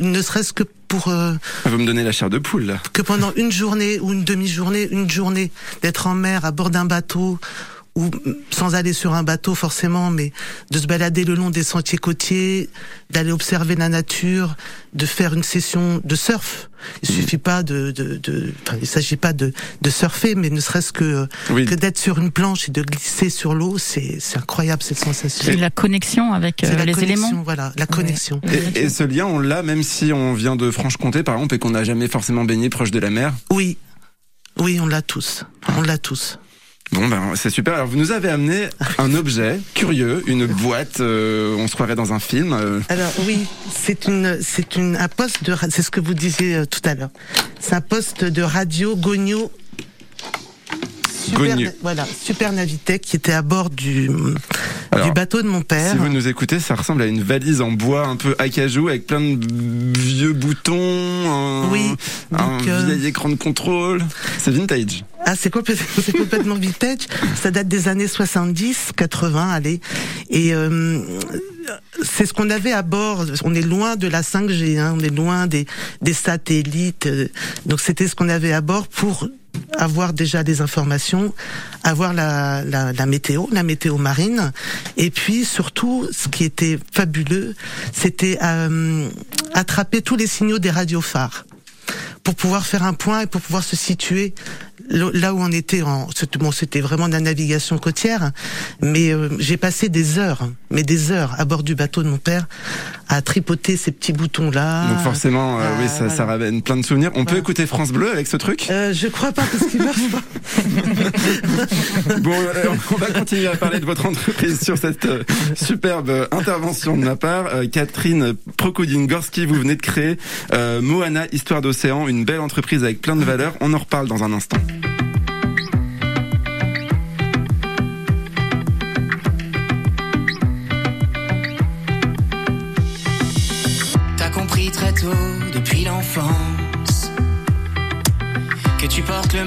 Ne serait-ce que pour. Euh, Vous me donnez la chair de poule là. Que pendant une journée ou une demi-journée, une journée, d'être en mer à bord d'un bateau ou sans aller sur un bateau forcément, mais de se balader le long des sentiers côtiers, d'aller observer la nature, de faire une session de surf. Il mmh. suffit pas de, de, de enfin, il s'agit pas de, de surfer, mais ne serait-ce que que d'être sur une planche et de glisser sur l'eau, c'est c'est incroyable cette sensation. C'est la connexion avec euh, les éléments. Voilà, la connexion. Et, et, ce lien, on l'a même si on vient de Franche-Comté, par exemple, et qu'on n'a jamais forcément baigné proche de la mer? Oui, oui, on l'a tous. On l'a tous. Bon ben c'est super. Alors vous nous avez amené un objet curieux, une boîte. Euh, on se croirait dans un film. Euh. Alors oui, c'est une, c'est une, un poste de, c'est ce que vous disiez euh, tout à l'heure. C'est un poste de radio Gogno. Super, voilà, Super Navitec qui était à bord du du bateau de mon père. Si vous nous écoutez, ça ressemble à une valise en bois un peu acajou avec plein de vieux boutons, un, Oui, un euh, vieil écran de contrôle. C'est vintage. Ah, c'est complètement, vintage. Ça date des années 70, 80, allez. Et euh, c'est ce qu'on avait à bord. On est loin de la 5G, hein, on est loin des, des satellites. Donc c'était ce qu'on avait à bord pour avoir déjà des informations, avoir la, la, la météo, la météo marine, et puis surtout, ce qui était fabuleux, c'était euh, attraper tous les signaux des radiophares pour pouvoir faire un point et pour pouvoir se situer là où on était en c'était- bon c'était vraiment de la navigation côtière mais euh, j'ai passé des heures mais des heures à bord du bateau de mon père à tripoter ces petits boutons là Donc forcément, euh, oui, ça, ça ramène plein de souvenirs. On peut Voilà. écouter France Bleu avec ce truc? Euh, je crois pas parce qu'il marche pas Bon, euh, on va continuer à parler de votre entreprise sur cette euh, superbe intervention de ma part. Euh, Catherine Prokodin-Gorski, vous venez de créer euh, Moana Histoire d'Océan, une belle entreprise avec plein de valeurs. On en reparle dans un instant.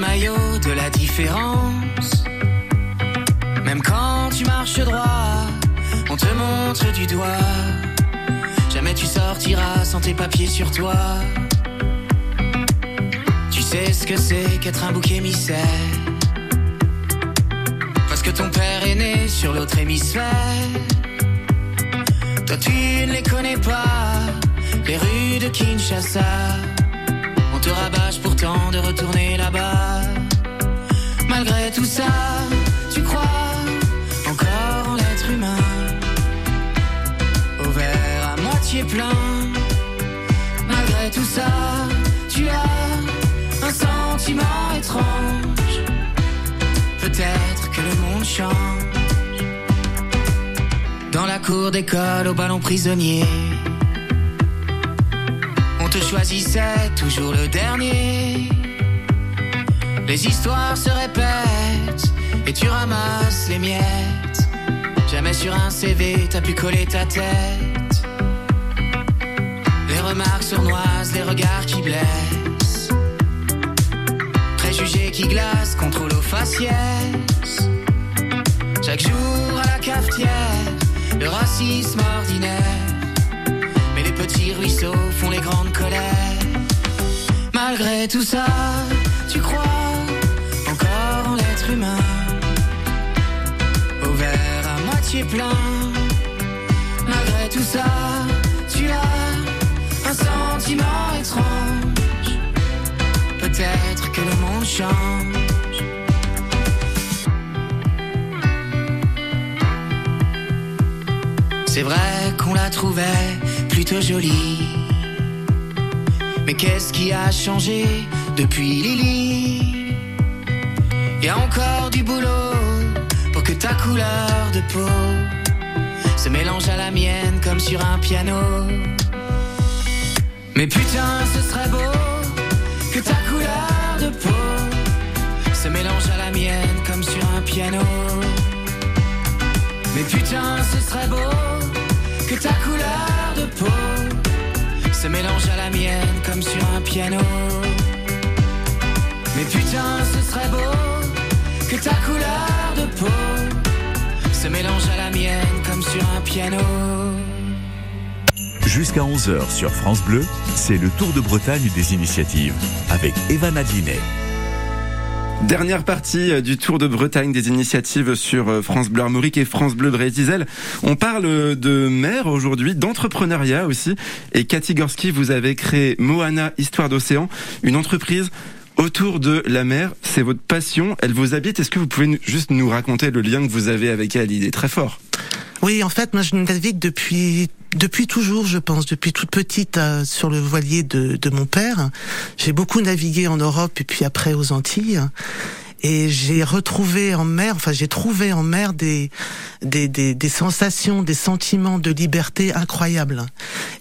De la différence. Même quand tu marches droit, on te montre du doigt. Jamais tu sortiras sans tes papiers sur toi. Tu sais ce que c'est qu'être un bouc émissaire. Parce que ton père est né sur l'autre hémisphère. Toi tu ne les connais pas, les rues de Kinshasa. On te rabâche pourtant de retourner là-bas. Malgré tout ça, tu crois encore en l'être humain. Au verre à moitié plein. Malgré tout ça, tu as un sentiment étrange. Peut-être que le monde change. Dans la cour d'école au ballon prisonnier. On te choisissait toujours le dernier. Les histoires se répètent et tu ramasses les miettes. Jamais sur un CV t'as pu coller ta tête. Les remarques sournoises, les regards qui blessent. Préjugés qui glacent, contrôle aux faciès. Chaque jour à la cafetière, le racisme ordinaire. Mais les petits ruisseaux font les grandes colères. Malgré tout ça, tu crois humain. Au verre à moitié plein. Malgré tout ça, tu as un sentiment étrange. Peut-être que le monde change. C'est vrai qu'on la trouvait plutôt jolie. Mais qu'est-ce qui a changé depuis Lily? Y encore du boulot pour que ta couleur de peau se mélange à la mienne comme sur un piano. Mais putain, ce serait beau que ta couleur de peau se mélange à la mienne comme sur un piano. Mais putain, ce serait beau que ta couleur de peau se mélange à la mienne comme sur un piano. Mais putain, ce serait beau que ta couleur de peau se mélange à la mienne comme sur un piano. Jusqu'à 11h sur France Bleu, c'est le Tour de Bretagne des initiatives avec Evan Adlinet. Dernière partie euh, du Tour de Bretagne des initiatives sur euh, France Bleu Armorique et France Bleu Brésil. On parle euh, de mer aujourd'hui, d'entrepreneuriat aussi. Et Cathy Gorski, vous avez créé Moana Histoire d'Océan, une entreprise autour de la mer. C'est votre passion, elle vous habite. Est-ce que vous pouvez juste nous raconter le lien que vous avez avec elle? Il est très fort. Oui, en fait, moi je navigue depuis depuis toujours, je pense, depuis toute petite euh, sur le voilier de, de mon père. J'ai beaucoup navigué en Europe et puis après aux Antilles. Et j'ai retrouvé en mer, enfin j'ai trouvé en mer des, des, des, des sensations, des sentiments de liberté incroyables.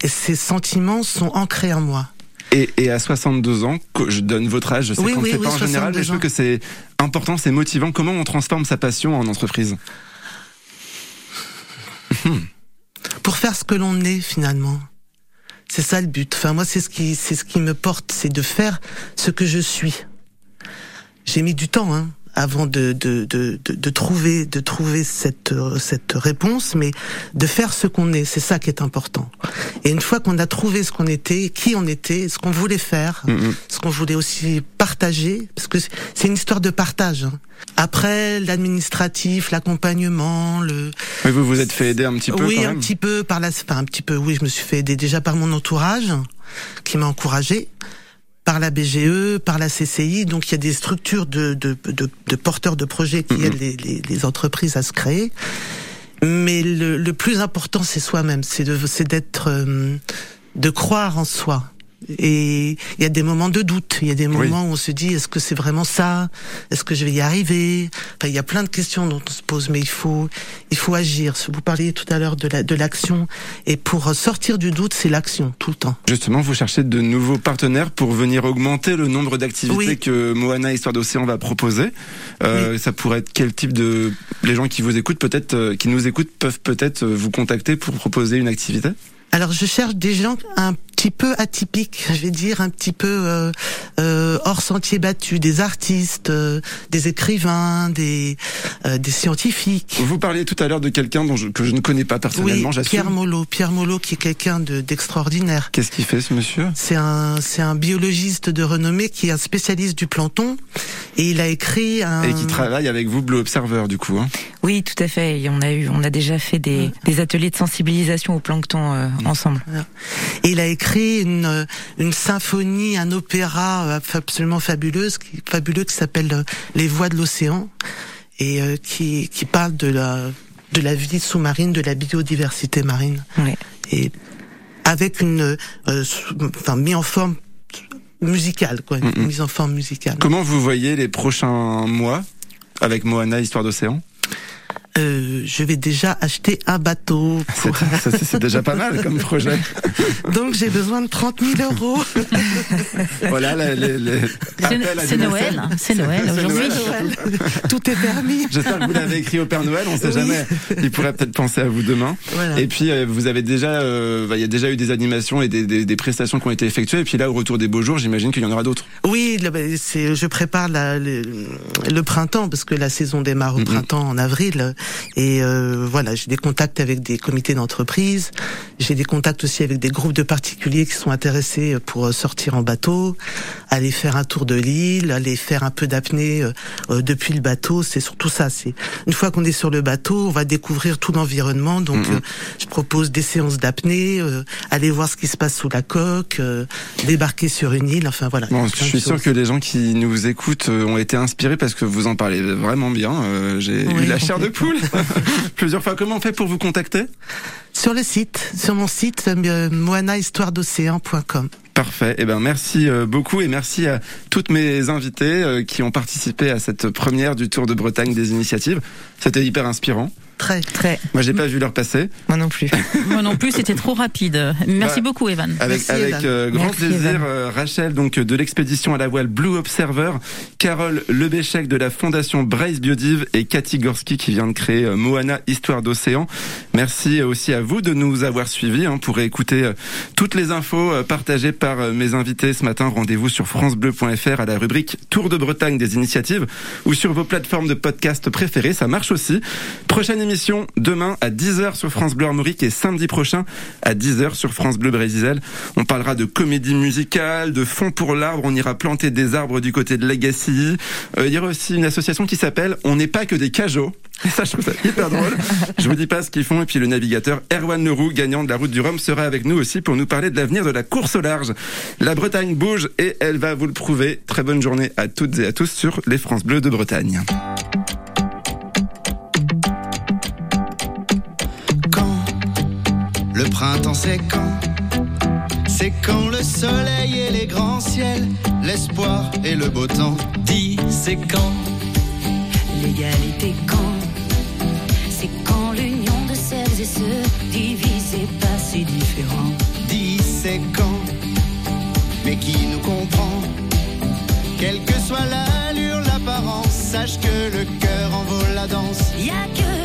Et ces sentiments sont ancrés en moi. Et, et à 62 ans, je donne votre âge, je sais Oui, qu'on ne oui, oui, pas en général, mais je 62 trouve que c'est important, c'est motivant. Comment on transforme sa passion en entreprise pour faire ce que l'on est finalement. C'est ça le but. Enfin, moi, c'est ce qui, c'est ce qui me porte, c'est de faire ce que je suis. J'ai mis du temps, hein, avant de, de, de, de, trouver, de trouver cette, cette réponse, mais de faire ce qu'on est, c'est ça qui est important. Et une fois qu'on a trouvé ce qu'on était, qui on était, ce qu'on voulait faire, mm-hmm. ce qu'on voulait aussi partager, parce que c'est une histoire de partage. Hein. Après, l'administratif, l'accompagnement, le. Mais vous vous êtes fait aider un petit peu. Oui, quand un petit peu par la, enfin un petit peu. Oui, je me suis fait aider déjà par mon entourage, qui m'a encouragé par la BGE, par la CCI. Donc il y a des structures de, de, de, de porteurs de projets qui aident les, les, les, entreprises à se créer. Mais le, le plus important, c'est soi-même, c'est d'être, euh, de croire en soi. Et il y a des moments de doute, il y a des moments où on se dit est-ce que c'est vraiment ça? Est-ce que je vais y arriver? Enfin, il y a plein de questions dont on se pose, mais il faut il faut agir. Vous parliez tout à l'heure de la, de l'action, et pour sortir du doute, c'est l'action tout le temps. Justement, vous cherchez de nouveaux partenaires pour venir augmenter le nombre d'activités que Moana Histoire d'Océan va proposer. Euh, Ça pourrait être quel type de les gens qui vous écoutent peut-être, euh, qui nous écoutent, peuvent peut-être vous contacter pour proposer une activité? Alors je cherche des gens un petit peu atypiques, je vais dire un petit peu euh, euh, hors sentier battu, des artistes, euh, des écrivains, des des scientifiques. Vous parliez tout à l'heure de quelqu'un dont que je ne connais pas personnellement, oui, Pierre Molot, Pierre Molot qui est quelqu'un de d'extraordinaire. Qu'est-ce qu'il fait ce monsieur? C'est un c'est un biologiste de renommée qui est un spécialiste du plancton et il a écrit un et qui travaille avec vous Blue Observer du coup. Hein? Oui, tout à fait. on a eu on a déjà fait des, des ateliers de sensibilisation au plancton ensemble. Et il a écrit une, une symphonie, un opéra euh, absolument fabuleuse, qui, fabuleux qui s'appelle euh, Les Voix de l'océan et euh, qui, qui parle de la de la vie sous-marine, de la biodiversité marine. Et avec une, enfin mis en forme musicale, quoi, une mise en forme musicale. Comment vous voyez les prochains mois avec Moana Histoire d'océan? Euh, je vais déjà acheter un bateau. C'est déjà pas mal comme projet. Donc j'ai besoin de 30 000 euros. voilà, les, les, c'est Noël, c'est Noël aujourd'hui. Tout est permis. J'espère que vous l'avez écrit au Père Noël. On sait jamais. Il pourrait peut-être penser à vous demain. Et puis euh, vous avez déjà, euh, bah, il y a déjà eu des animations et des, des, des, prestations qui ont été effectuées. Et puis là, au retour des beaux jours, j'imagine qu'il y en aura d'autres. Oui, bah, c'est, je prépare la, le, le, printemps parce que la saison démarre au printemps en avril. Et euh, voilà, j'ai des contacts avec des comités d'entreprise, j'ai des contacts aussi avec des groupes de particuliers qui sont intéressés pour euh, sortir en bateau, aller faire un tour de l'île, aller faire un peu d'apnée euh, depuis le bateau. C'est surtout ça. C'est une fois qu'on est sur le bateau, on va découvrir tout l'environnement. Donc, je propose des séances d'apnée, aller voir ce qui se passe sous la coque, débarquer sur une île. Enfin voilà. Bon, je suis sûr que les gens qui nous écoutent ont été inspirés parce que vous en parlez vraiment bien. j'ai eu la chair de poule. plusieurs fois. Comment on fait pour vous contacter Sur le site, sur mon site, euh, moanahistoiredocéan.com. Parfait. Eh ben merci euh, beaucoup et merci à toutes mes invités euh, qui ont participé à cette première du Tour de Bretagne des initiatives. C'était hyper inspirant. Très, très. Moi, j'ai pas vu leur passer. Moi non plus. Moi non plus, c'était trop rapide. Merci bah, beaucoup, Evan. Avec, avec euh, grand plaisir, euh, Rachel, donc de l'expédition à la voile Blue Observer, Carole Lebéchec de la fondation Brace Biodive et Cathy Gorski qui vient de créer euh, Moana Histoire d'océan. Merci aussi à vous de nous avoir suivis hein, pour écouter toutes les infos partagées par mes invités ce matin. Rendez-vous sur francebleu.fr à la rubrique Tour de Bretagne des initiatives ou sur vos plateformes de podcast préférées. Ça marche aussi. Prochaine émission demain à 10h sur France Bleu Armorique et samedi prochain à 10h sur France Bleu Brésil. On parlera de comédie musicale, de fond pour l'arbre. On ira planter des arbres du côté de Legacy. Euh, il y aura aussi une association qui s'appelle On n'est pas que des cajots. Et ça, je trouve ça hyper drôle. Je vous dis pas ce qu'ils font. Et puis le navigateur Erwan Leroux, gagnant de la route du Rhum, sera avec nous aussi pour nous parler de l'avenir de la course au large. La Bretagne bouge et elle va vous le prouver. Très bonne journée à toutes et à tous sur les France Bleues de Bretagne. Printemps c'est quand C'est quand le soleil et les grands ciels, l'espoir et le beau temps. Dis c'est quand L'égalité quand C'est quand l'union de celles et ceux divisés pas si différents. Dis c'est quand Mais qui nous comprend Quelle que soit l'allure, l'apparence, sache que le cœur en vaut la danse. Y a que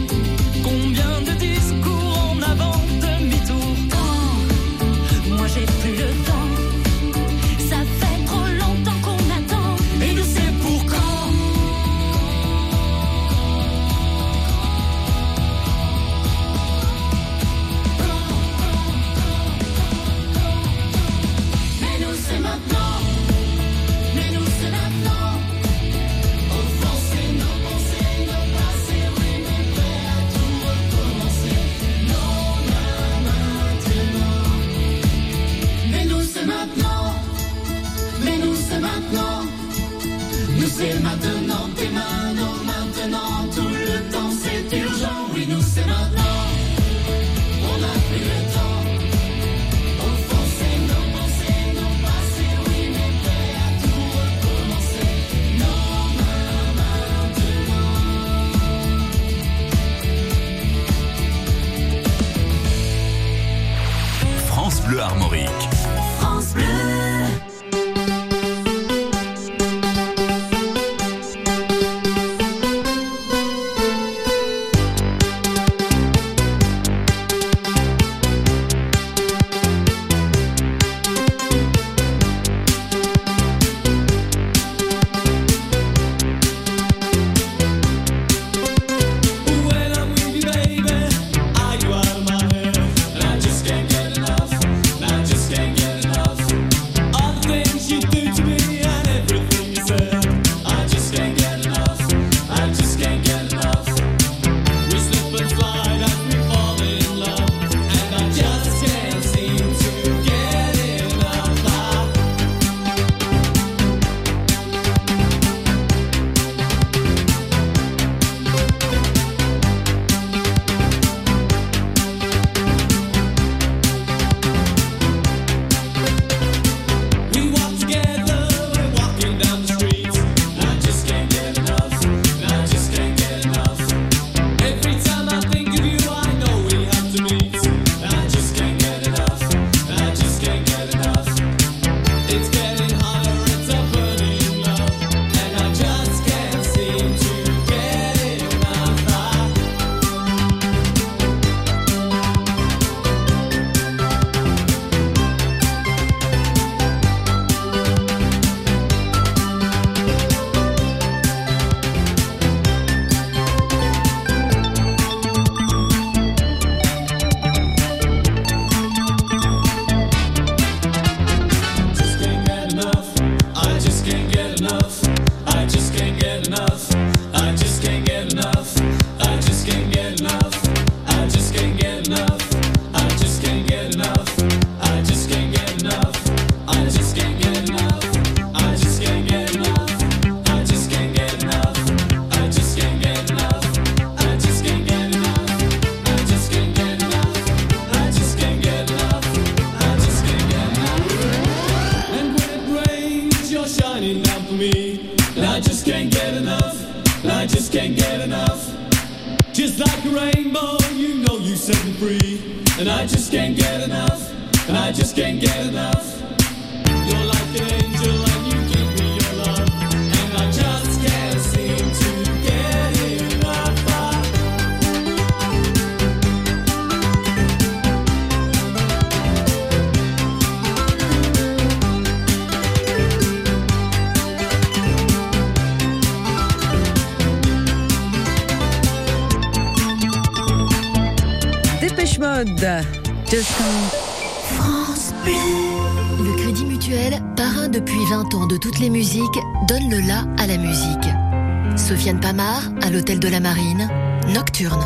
À l'Hôtel de la Marine, Nocturne.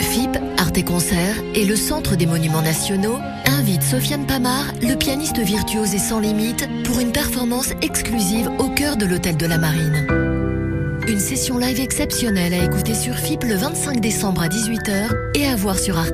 FIP, Art et Concert et le Centre des Monuments Nationaux invitent Sofiane Pamar, le pianiste virtuose et sans limite, pour une performance exclusive au cœur de l'Hôtel de la Marine. Une session live exceptionnelle à écouter sur FIP le 25 décembre à 18h et à voir sur Arte.